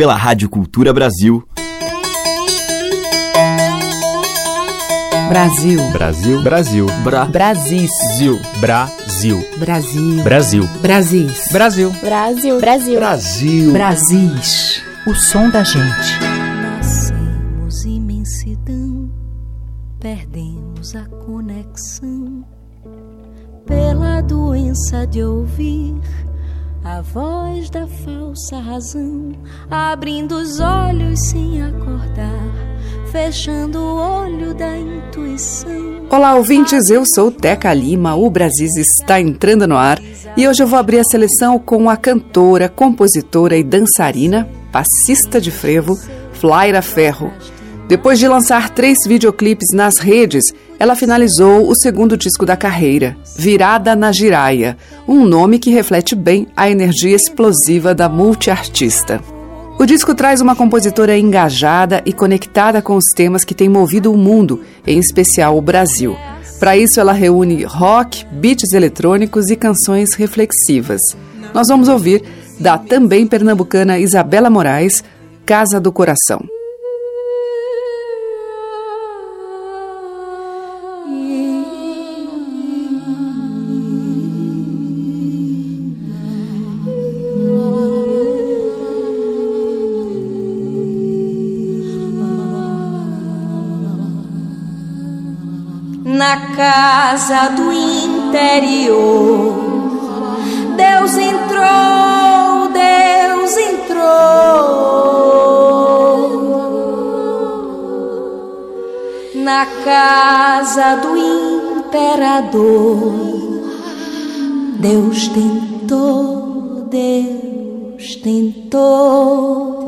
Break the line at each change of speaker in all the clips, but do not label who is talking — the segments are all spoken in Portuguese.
pela Rádio Cultura Brasil.
Brasil.
Brasil. Brasil.
Bra. Brasis.
Zil. Brasil.
Brasil.
Brasil.
Brasis.
Brasil.
Brasil. Brasil.
Brasil.
Brasis. O som da gente.
Nascemos imensidão, perdemos a conexão pela doença de ouvir a voz da falsa razão, abrindo os olhos sem acordar, fechando o olho da intuição.
Olá, ouvintes, eu sou Teca Lima, o Brasis está entrando no ar e hoje eu vou abrir a seleção com a cantora, compositora e dançarina, passista de frevo, Flaira Ferro. Depois de lançar três videoclipes nas redes, ela finalizou o segundo disco da carreira, Virada na Giraia, um nome que reflete bem a energia explosiva da multiartista. O disco traz uma compositora engajada e conectada com os temas que têm movido o mundo, em especial o Brasil. Para isso, ela reúne rock, beats eletrônicos e canções reflexivas. Nós vamos ouvir da também pernambucana Isabela Moraes, Casa do Coração.
Casa do interior. Deus entrou, Deus entrou na casa do imperador. Deus tentou, Deus tentou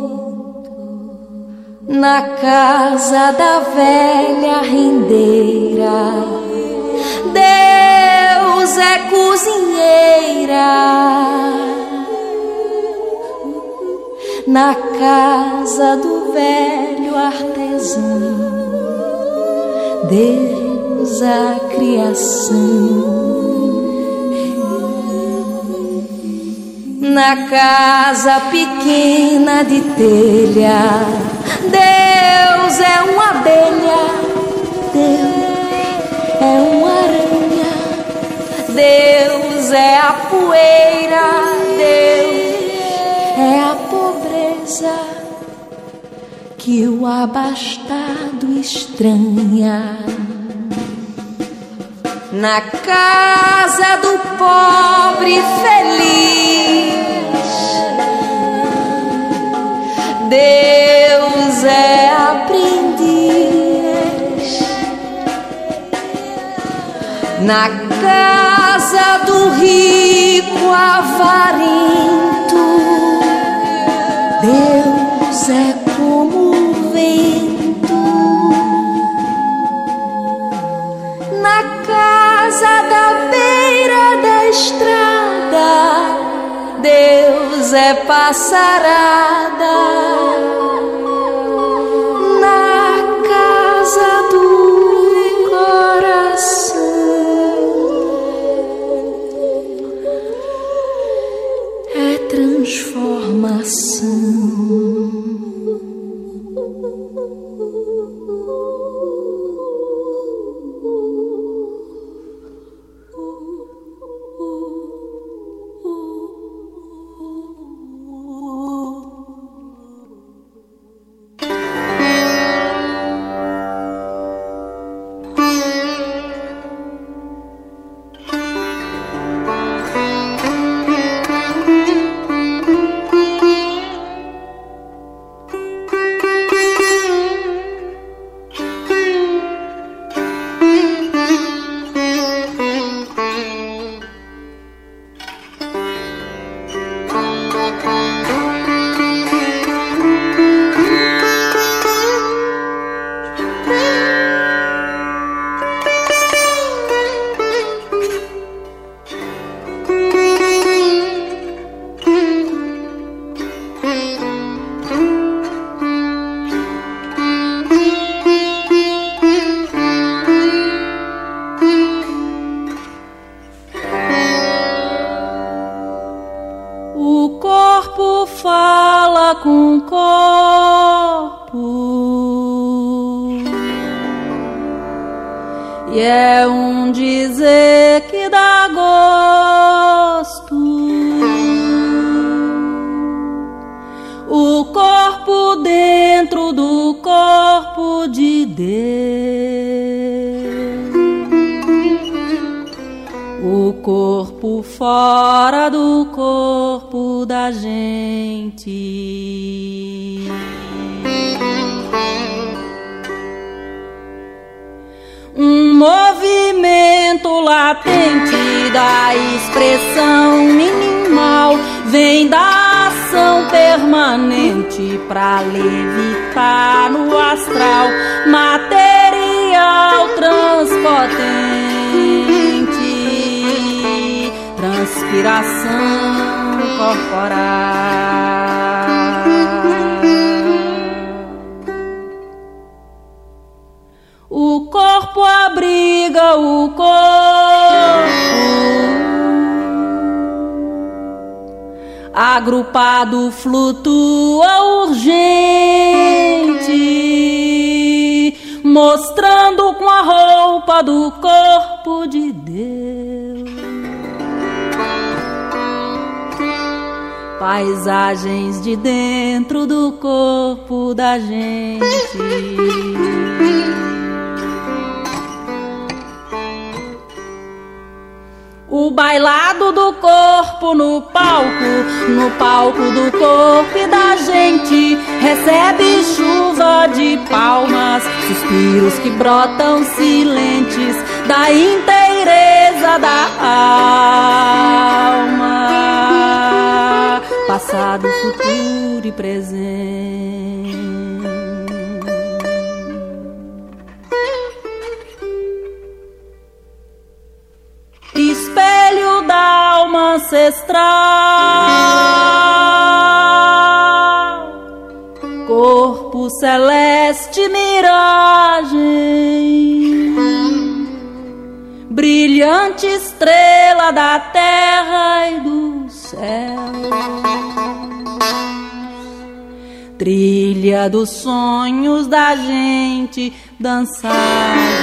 na casa da velha rendeira. Deus é cozinheira. Na casa do velho artesão. Deus a criação. Na casa pequena de telha Deus é uma abelha, Deus é uma aranha, Deus é a poeira, Deus é a pobreza que o abastado estranha. Na casa do pobre feliz, Deus é aprendiz na casa do rico avarento. Deus é como o vento na casa da beira da estrada. Deus é passarada.
O corpo fora do corpo da gente. Um movimento latente da expressão minimal vem da ação permanente para levitar no astral material transpotente transpiração corporal. O corpo abriga o corpo, agrupado flutua urgente, mostrando com a roupa do corpo de Deus. Paisagens de dentro do corpo da gente. O bailado do corpo no palco, no palco do corpo e da gente. Recebe chuva de palmas, suspiros que brotam silentes da inteireza da alma. Passado, futuro e presente. Brilhante estrela da terra e do céu. Trilha dos sonhos da gente dançar.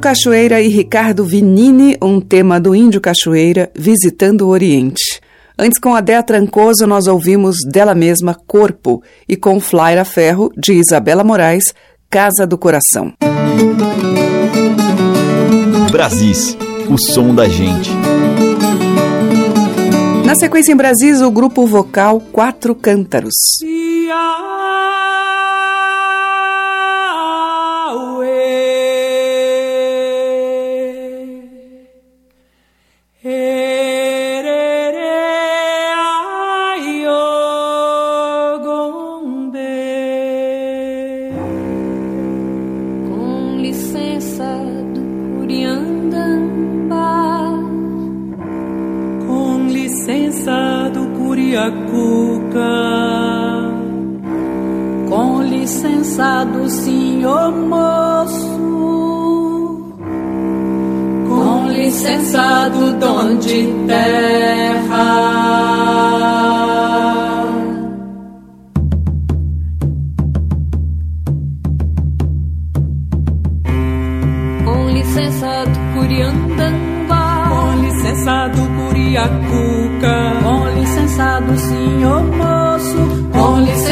Índio Cachoeira e Ricardo Vinini, um tema do Índio Cachoeira visitando o Oriente. Antes, com a Dea Trancoso, nós ouvimos dela mesma Corpo e com Flaira Ferro, de Isabela Moraes, Casa do Coração.
Brasis, o som da gente.
Na sequência em Brasis, o grupo vocal Quatro Cântaros.
Do senhor moço. Com licença do dom de terra.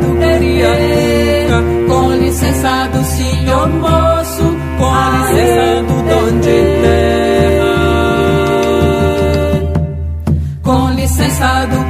do Curiacuca, com licença do senhor moço, com licença do dono de terra. Com licença do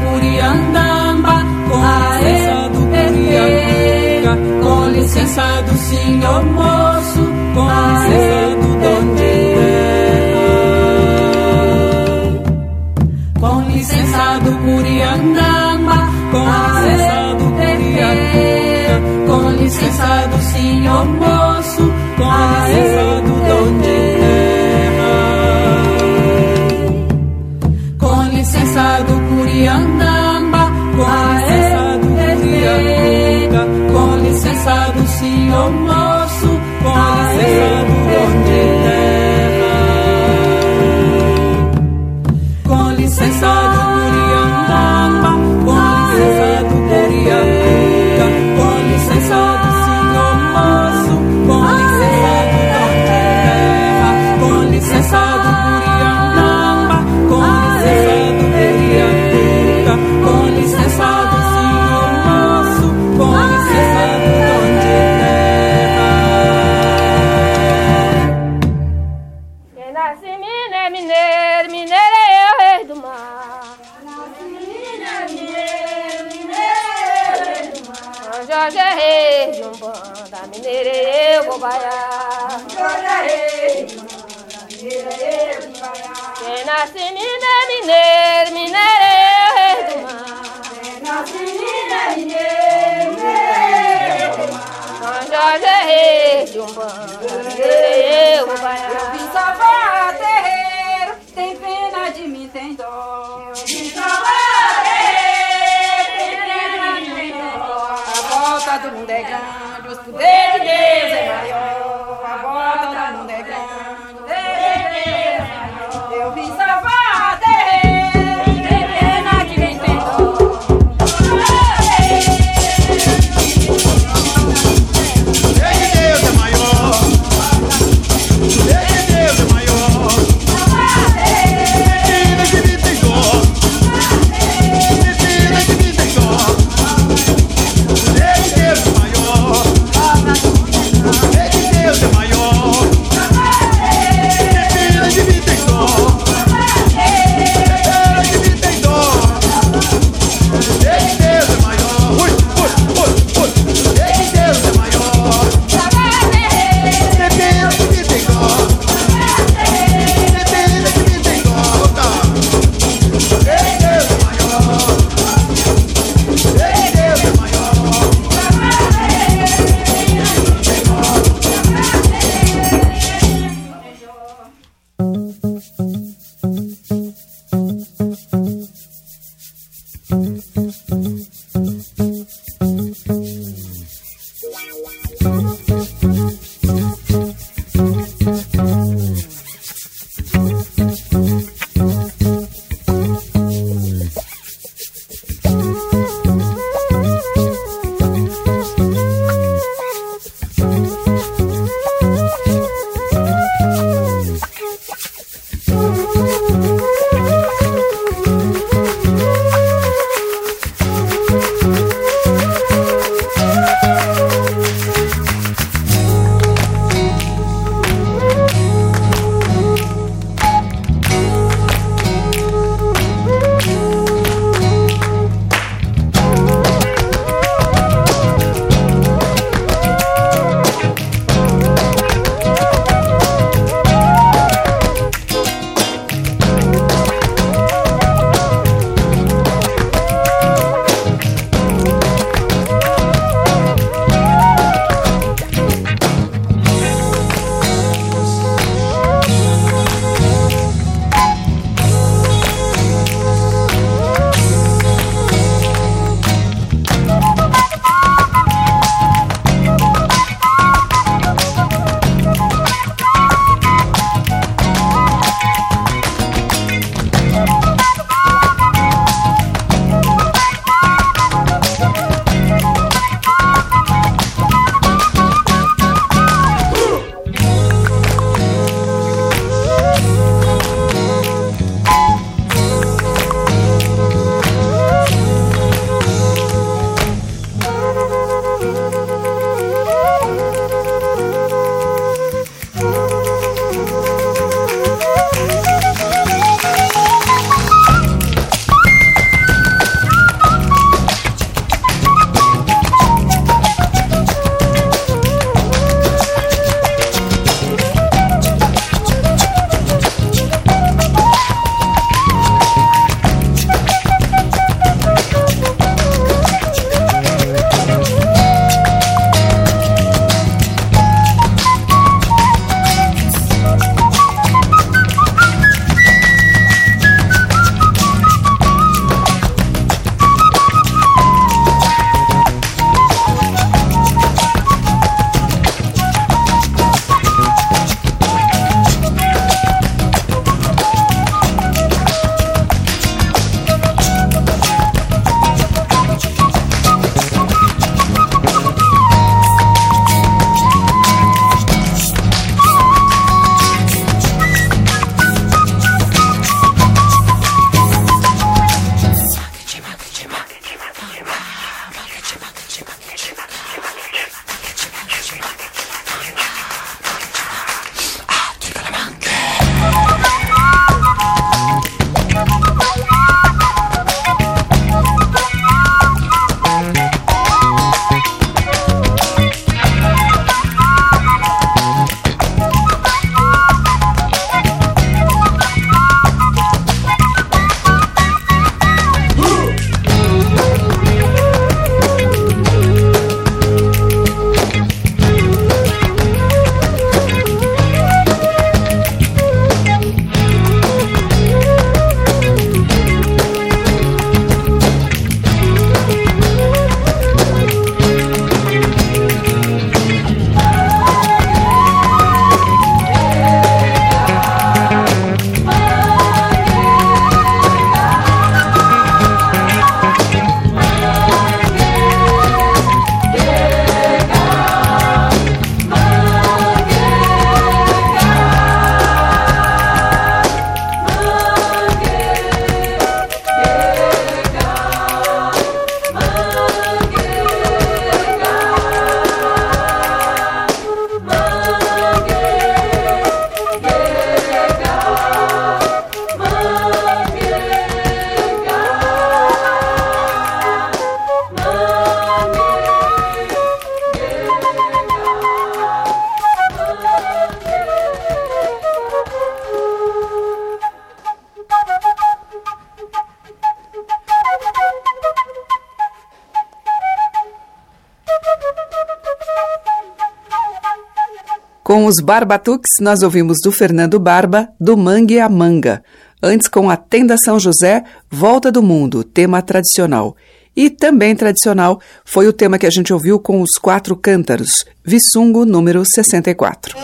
Com
os Barbatuques, nós ouvimos do Fernando Barba, do Mangue a Manga. Antes, com a Tenda São José, Volta do Mundo, tema tradicional. E também tradicional foi o tema que a gente ouviu com os quatro cântaros, Vissungo número 64.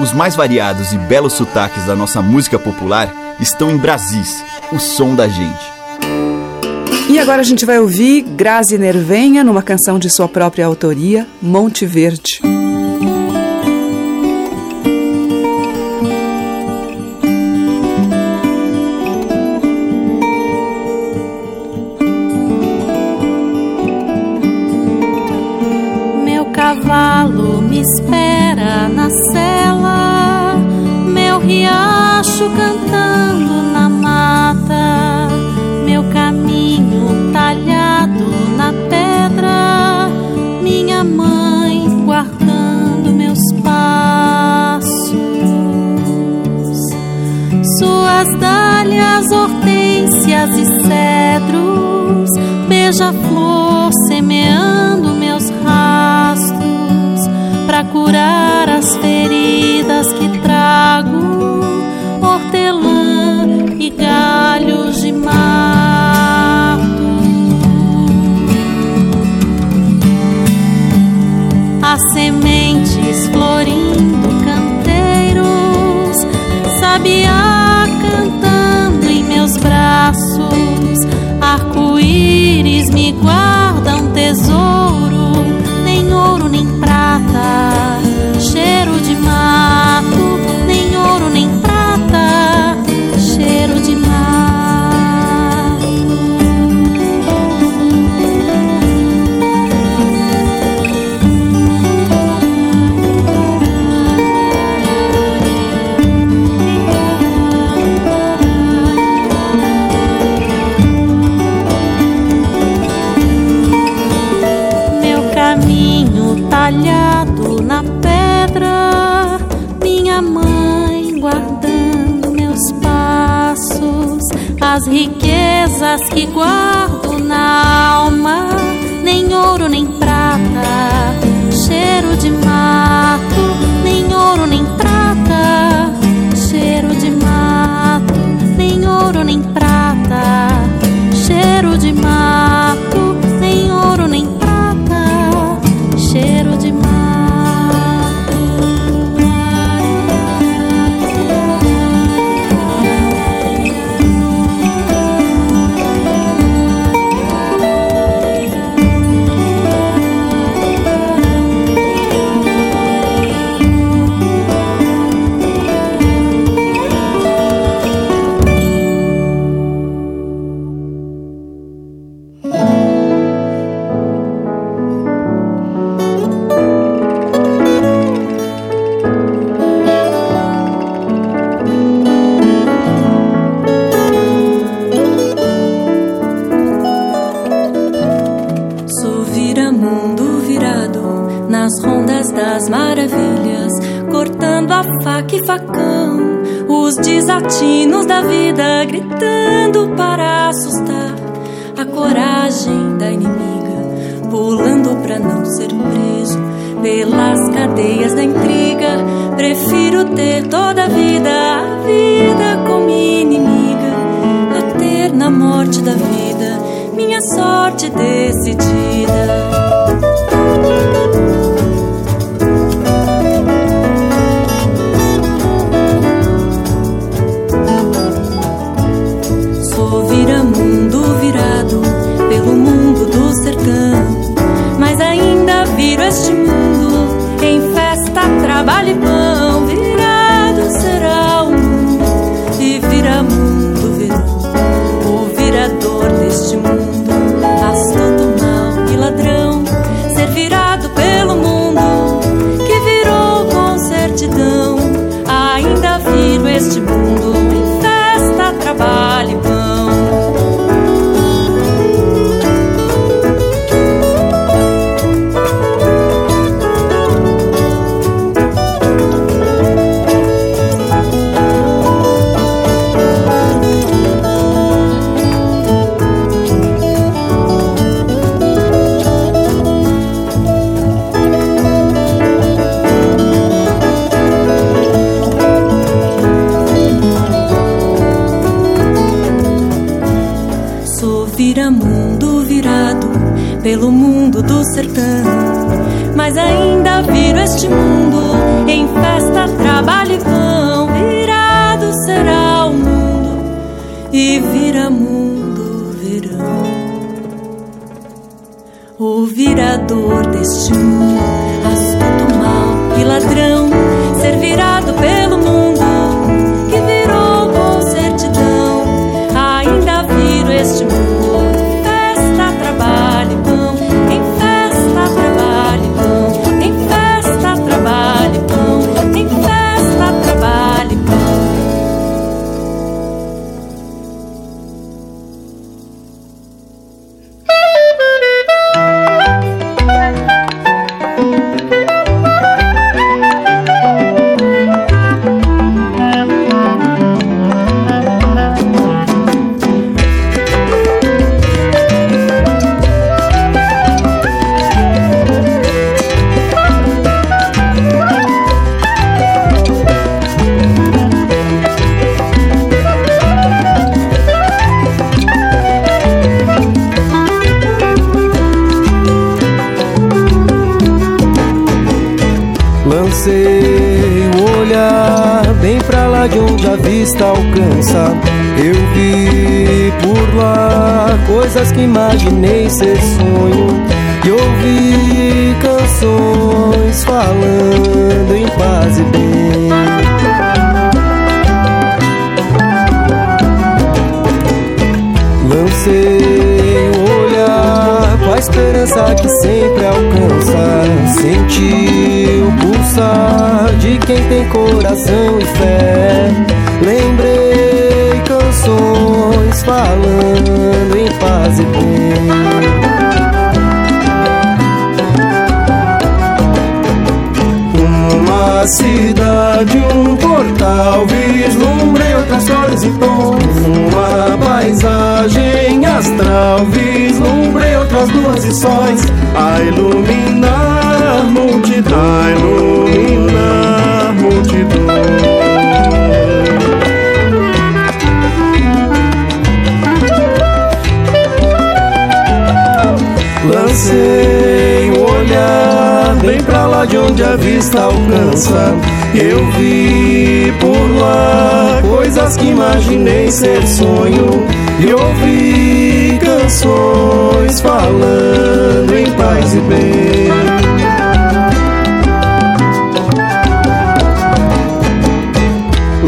Os mais variados e belos sotaques da nossa música popular estão em Brasis, o som da gente.
E agora a gente vai ouvir Grazi Nervenha numa canção de sua própria autoria, Monte Verde.
cavalo me espera na cela, meu riacho cantando e cedros, beija-flor semeando meus rastros para curar as feridas que trago, hortelã e galhos de mato. As sementes florindo canteiros, sabiá arco-íris me guardam tesouro, nem ouro
os desatinos da vida, gritando para assustar a coragem da inimiga, pulando pra não ser preso pelas cadeias da intriga. Prefiro ter toda a vida, a vida como inimiga, a ter na morte da vida minha sorte decidida. Este mundo em festa, trabalho e pão. Virado será
sempre alcança. Senti o pulsar de quem tem coração e fé. Luas e sóis. A iluminar multidão, a iluminar multidão. Bem pra lá de onde a vista alcança. Eu vi por lá coisas que imaginei ser sonho. E ouvi canções falando em paz e bem.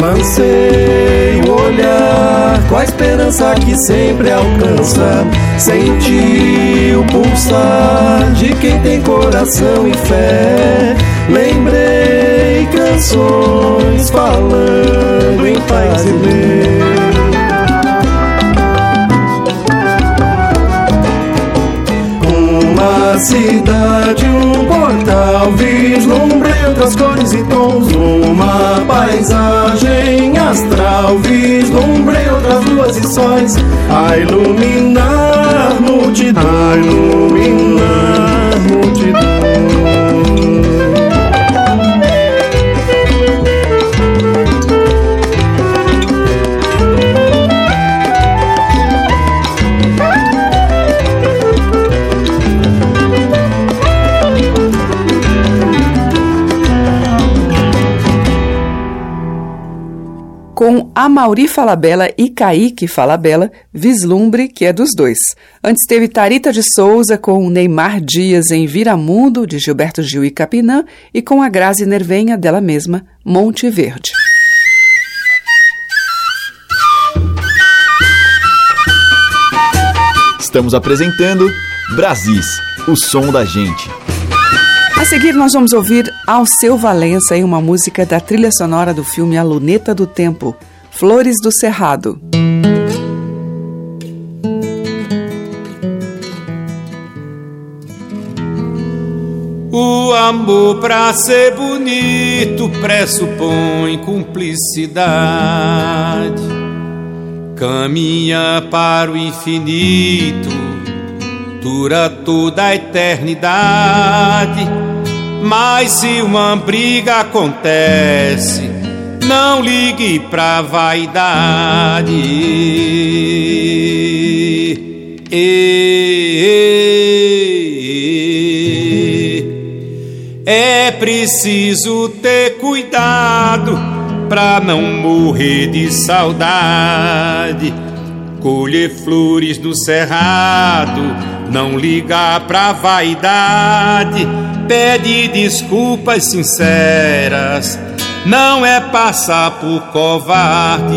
Lancei o olhar com a esperança que sempre alcança. Senti o pulsar de quem tem coração e fé. Lembrei canções falando em paz e bem. Uma cidade, um portal, vislumbrei outras cores e tons. Uma paisagem astral, vislumbrei outras luas e sóis. A iluminar multidão, a iluminar
Amauri Falabella e Kaique Falabella, Vislumbre, que é dos dois. Antes teve Tarita de Souza com Neymar Dias em Viramundo, de Gilberto Gil e Capinã, e com a Grazi Nervenha, dela mesma, Monte Verde.
Estamos apresentando Brasis, o som da gente.
A seguir, nós vamos ouvir Alceu Valença em uma música da trilha sonora do filme A Luneta do Tempo, Flores do Cerrado.
O amor pra ser bonito pressupõe cumplicidade. Caminha para o infinito, dura toda a eternidade. Mas se uma briga acontece, não ligue pra vaidade. É preciso ter cuidado pra não morrer de saudade. Colher flores do cerrado, não ligar pra vaidade. Pede desculpas sinceras, não é passar por covarde.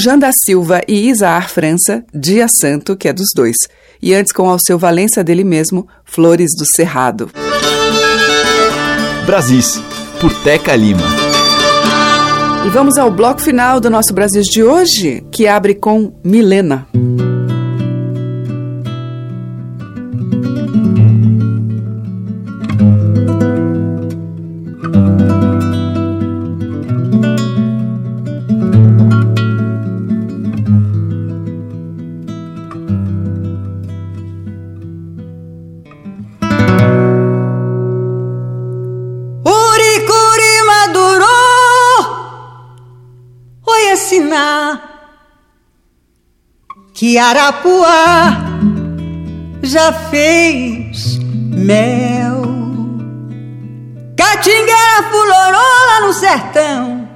Jean da Silva e Isaar França, Dia Santo, que é dos dois. E antes com Alceu Valença dele mesmo, Flores do Cerrado.
Brasis, por Teca Lima.
E vamos ao bloco final do nosso Brasil de hoje, que abre com Milena.
Que Arapuá já fez mel. Catingueira fulorou lá no sertão,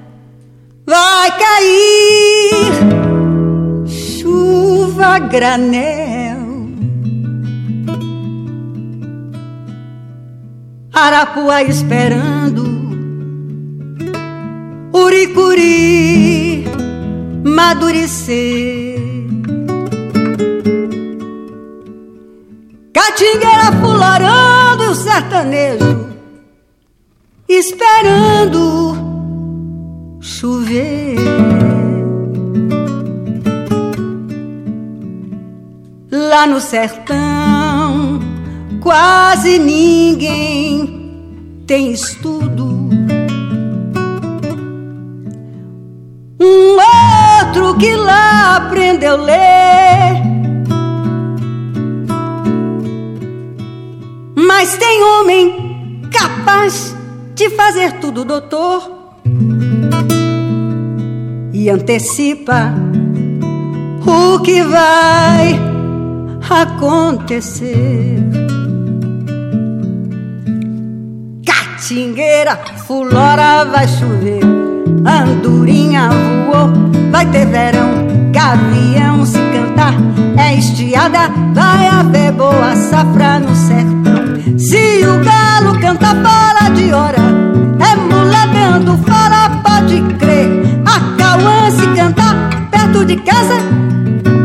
vai cair chuva granel. Arapuá esperando, Uricuri madurecer. Catingueira fularando o sertanejo, esperando chover. Lá no sertão, quase ninguém tem estudo. Um outro que lá aprendeu a ler de fazer tudo, doutor, e antecipa o que vai acontecer. Catingueira, fulora vai chover, andorinha voou, vai ter verão, gavião se cantar, é estiada, vai haver boa safra no sertão. Se o galo canta fora de hora, mula dando fora, pode crer. A cauã se cantar perto de casa,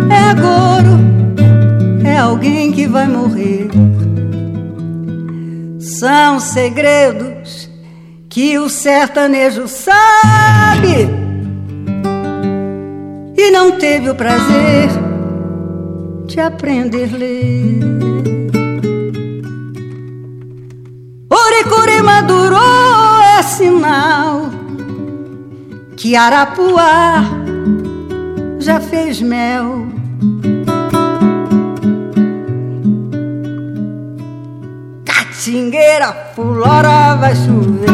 é agoro, é alguém que vai morrer. São segredos que o sertanejo sabe e não teve o prazer de aprender a ler. Oricuri madurou é sinal que Arapuá já fez mel. Catingueira, fulora, vai chover.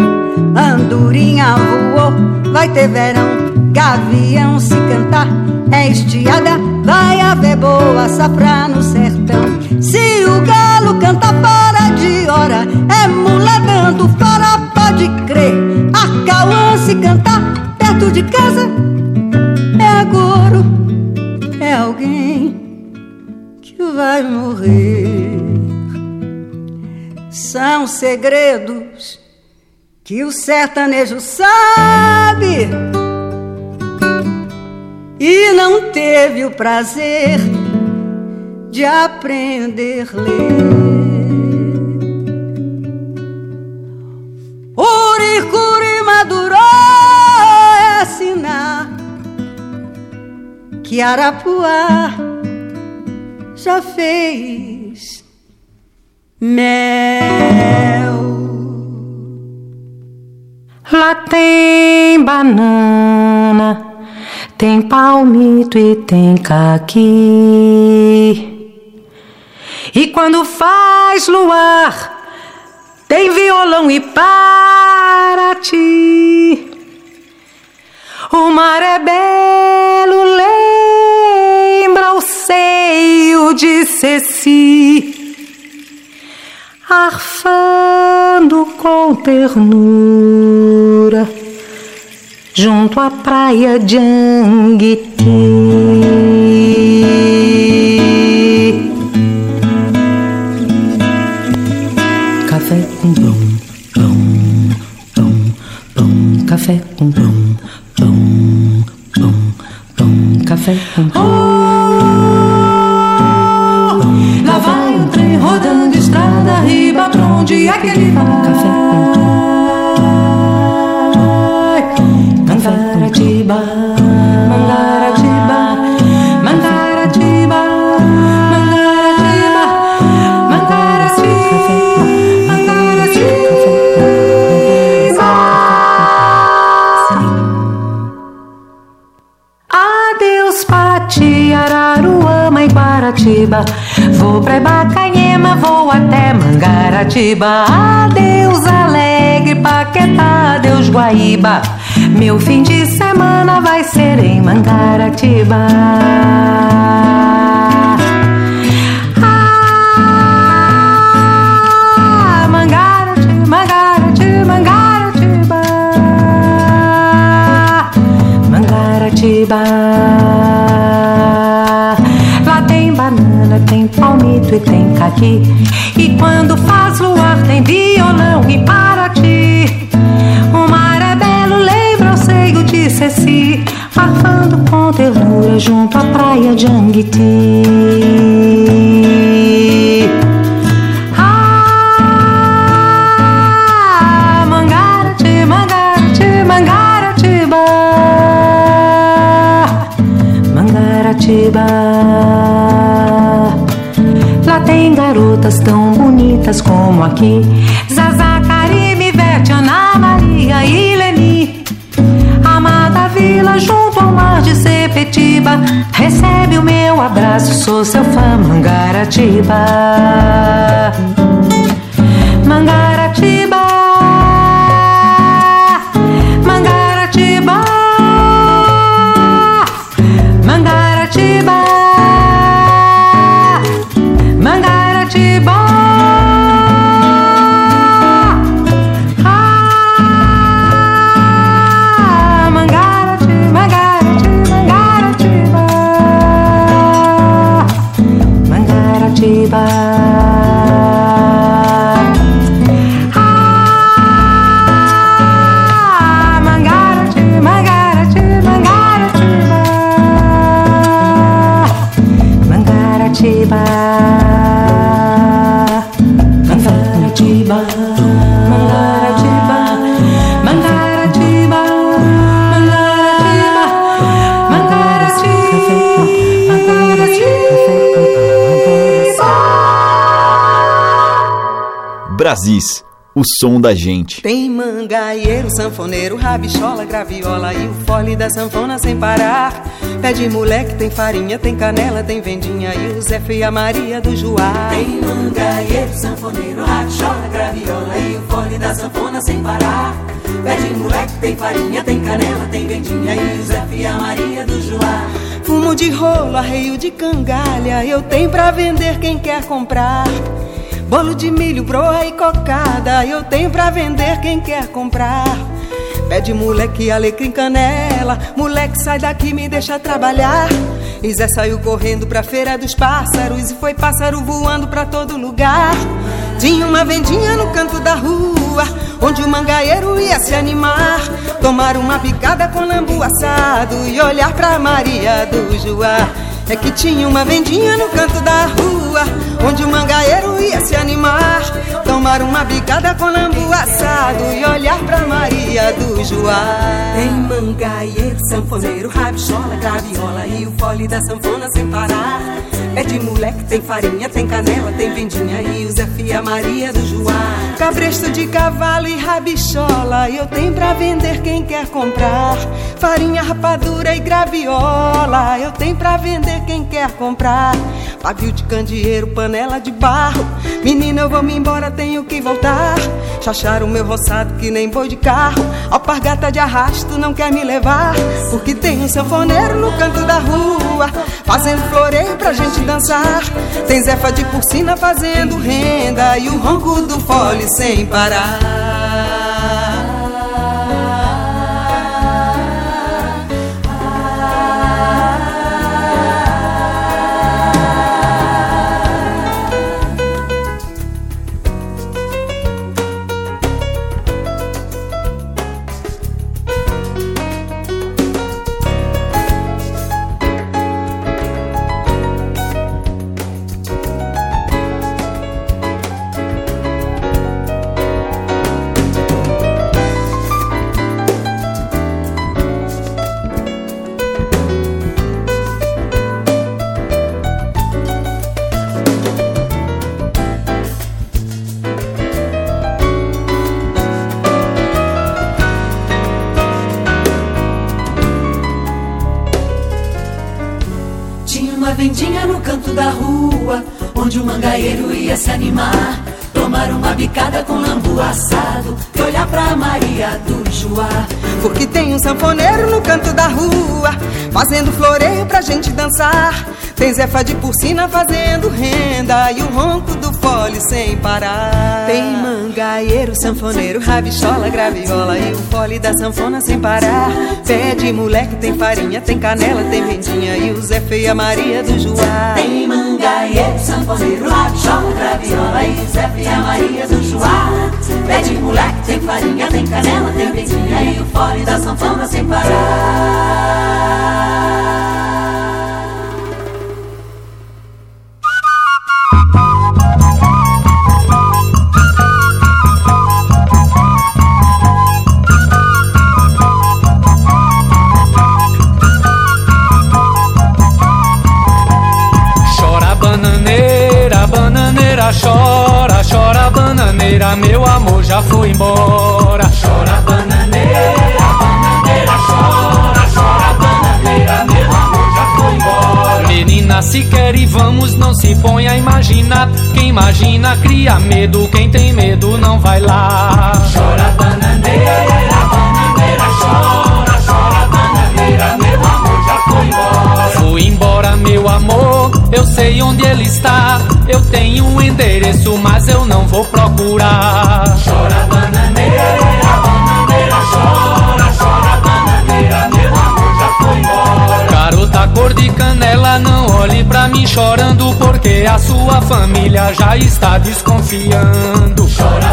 Andorinha voou, vai ter verão. Gavião se cantar, é estiada, vai haver boa safra no sertão. Se o galo canta fora de hora, é mula dando fora, pode crer. A cauã se cantar perto de casa, é agoro, é alguém que vai morrer. São segredos que o sertanejo sabe e não teve o prazer de aprender a ler. Que Arapuá já fez mel.
Lá tem banana, tem palmito e tem caqui. E quando faz luar, tem violão e para ti. O mar é belo, lembra o seio de Ceci arfando com ternura junto à praia de Anguiti. Café com pão.
Lá vai um trem rodando estrada riba pra onde é que ele vai?
Café
Mangaratiba, Mangaratiba, Mangaratiba.
Adeus, Alegre, Paquetá, adeus, Guaíba. Meu fim de semana vai ser em Mangaratiba. Ah, Mangarati, Mangarati, Mangaratiba. Mangaratiba. Lá tem banana, tem palmito e tem caqui. E quando faz tem violão e para ti. O mar é belo, lembra o seio de Ceci. Arfando com ternura junto à praia de Anguiti. Ah, Mangarati, Mangarati, Mangaratiba. Mangaratiba. Garotas tão bonitas como aqui. Zaza, Karime, Ana Maria e Leni. Amada vila junto ao mar de Sepetiba. Recebe o meu abraço, sou seu fã. Mangaratiba. Mangaratiba.
Brasis, o som da gente.
Tem mangaeiro, sanfoneiro, rabichola, graviola e o fole da sanfona sem parar. Pé de moleque, tem farinha, tem canela, tem vendinha e o Zé e a Maria do Joá.
Tem mangaeiro, sanfoneiro, rabichola, graviola e o fole da sanfona sem parar. Pé de moleque, tem farinha, tem canela, tem vendinha e o Zé e a Maria do Joá.
Fumo de rolo, arreio de cangalha, eu tenho pra vender quem quer comprar. Bolo de milho, broa e cocada, eu tenho pra vender quem quer comprar. Pede moleque, alecrim, canela, moleque sai daqui, me deixa trabalhar. E Zé saiu correndo pra feira dos pássaros e foi pássaro voando pra todo lugar. Tinha uma vendinha no canto da rua, onde o mangaeiro ia se animar. Tomar uma picada com lambu assado e olhar pra Maria do Joá. É que tinha uma vendinha no canto da rua Onde Bicada com lambu E olhar pra Maria do Joá
Tem mangaeiro, sanfoneiro, rabichola, graviola E o fole da sanfona sem parar É de moleque, tem farinha, tem canela, tem vendinha E o Zé Fia Maria do Joá
Cabresto de cavalo e rabichola Eu tenho pra vender quem quer comprar Farinha, rapadura e graviola Eu tenho pra vender quem quer comprar. Pavio de candeeiro, panela de barro. Menina, eu vou me embora, tenho que voltar. Chachar o meu roçado que nem boi de carro. Alpargata de arrasto não quer me levar. Porque tem um sanfoneiro no canto da rua. Fazendo floreio pra gente dançar. Tem Zefa de porcina fazendo renda. E o ronco do fole sem parar.
Onde o mangaeiro ia se animar. Tomar uma bicada com lambu assado e olhar pra Maria do Joá.
Porque tem um sanfoneiro no canto da rua, fazendo floreio pra gente dançar. Tem Zefa de porcina fazendo renda e o ronco do fole sem parar. Tem mangaeiro, sanfoneiro, rabichola, graviola e o fole da sanfona sem parar. Pé de moleque, tem farinha, tem canela, tem vendinha e o Zé Feia Maria do Joá.
Tem mangaeiro, sanfoneiro, rabichola, graviola e Zé Feia Maria do Joá. Pé de moleque, tem farinha, tem canela, tem vendinha e o fole da sanfona sem parar.
Bananeira chora, chora bananeira, meu amor já foi embora.
Chora bananeira, bananeira chora, chora bananeira, meu amor já foi embora.
Menina, se quer e vamos, não se põe a imaginar. Quem imagina cria medo, quem tem medo não vai lá.
Chora bananeira, bananeira chora, chora bananeira, meu
Fui embora, meu amor, eu sei onde ele está. Eu tenho um endereço, mas eu não vou procurar.
Chora bananeira, bananeira chora, chora bananeira, meu amor já foi embora.
Garota cor de canela, não olhe pra mim chorando, porque a sua família já está desconfiando.
Chora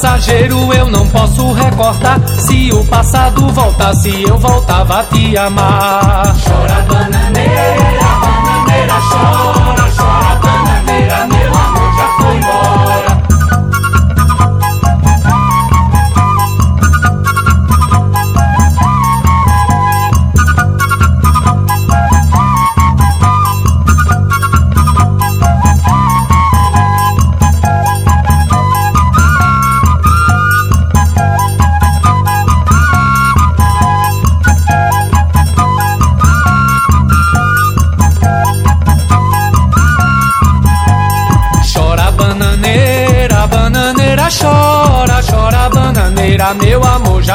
passageiro, eu não posso recordar. Se o passado voltasse, eu voltava a te amar. Chora bananeira, bananeira, chora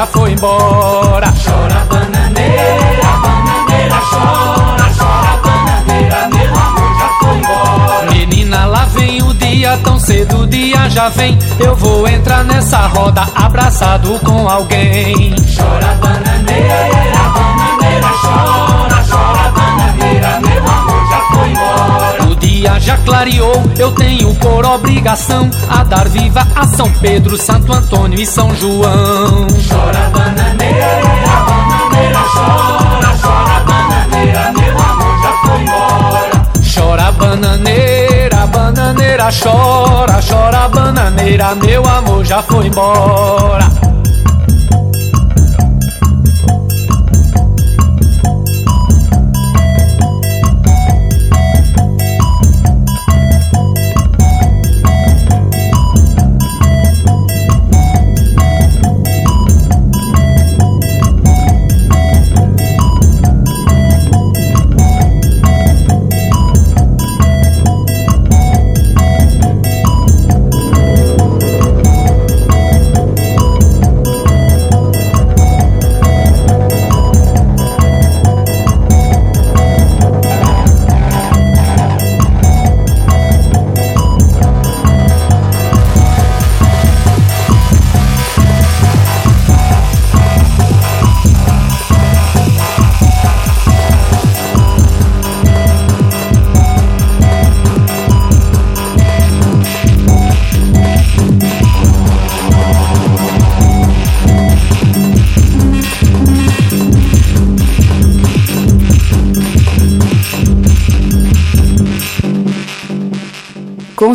já foi embora. Chora bananeira, bananeira, chora, chora bananeira, meu amor já foi embora. Menina, lá vem o dia, tão cedo o dia já vem. Eu vou entrar nessa roda abraçado com alguém. Chora bananeira, dia já clareou, eu tenho por obrigação a dar viva a São Pedro, Santo Antônio e São João. Chora bananeira, bananeira, chora, chora bananeira, meu amor já foi embora. Chora bananeira, bananeira, chora, chora bananeira, meu amor já foi embora.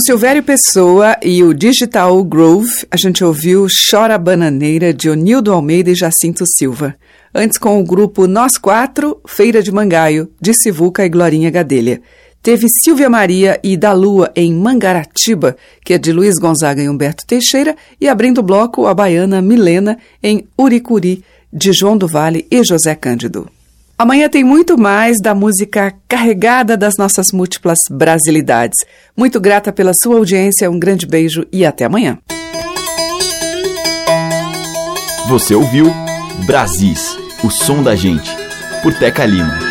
Silvério Pessoa e o Digital Groove, a gente ouviu Chora Bananeira de Onildo Almeida e Jacinto Silva. Antes com o grupo Nós Quatro, Feira de Mangaio, de Sivuca e Glorinha Gadelha. Teve Silvia Maria e Da Lua em Mangaratiba, que é de Luiz Gonzaga e Humberto Teixeira, e abrindo o bloco a baiana Milena em Uricuri, de João do Vale e José Cândido. Amanhã tem muito mais da música carregada das nossas múltiplas brasilidades. Muito grata pela sua audiência, um grande beijo e até amanhã.
Você ouviu Brasis, o som da gente, por Teca Lima.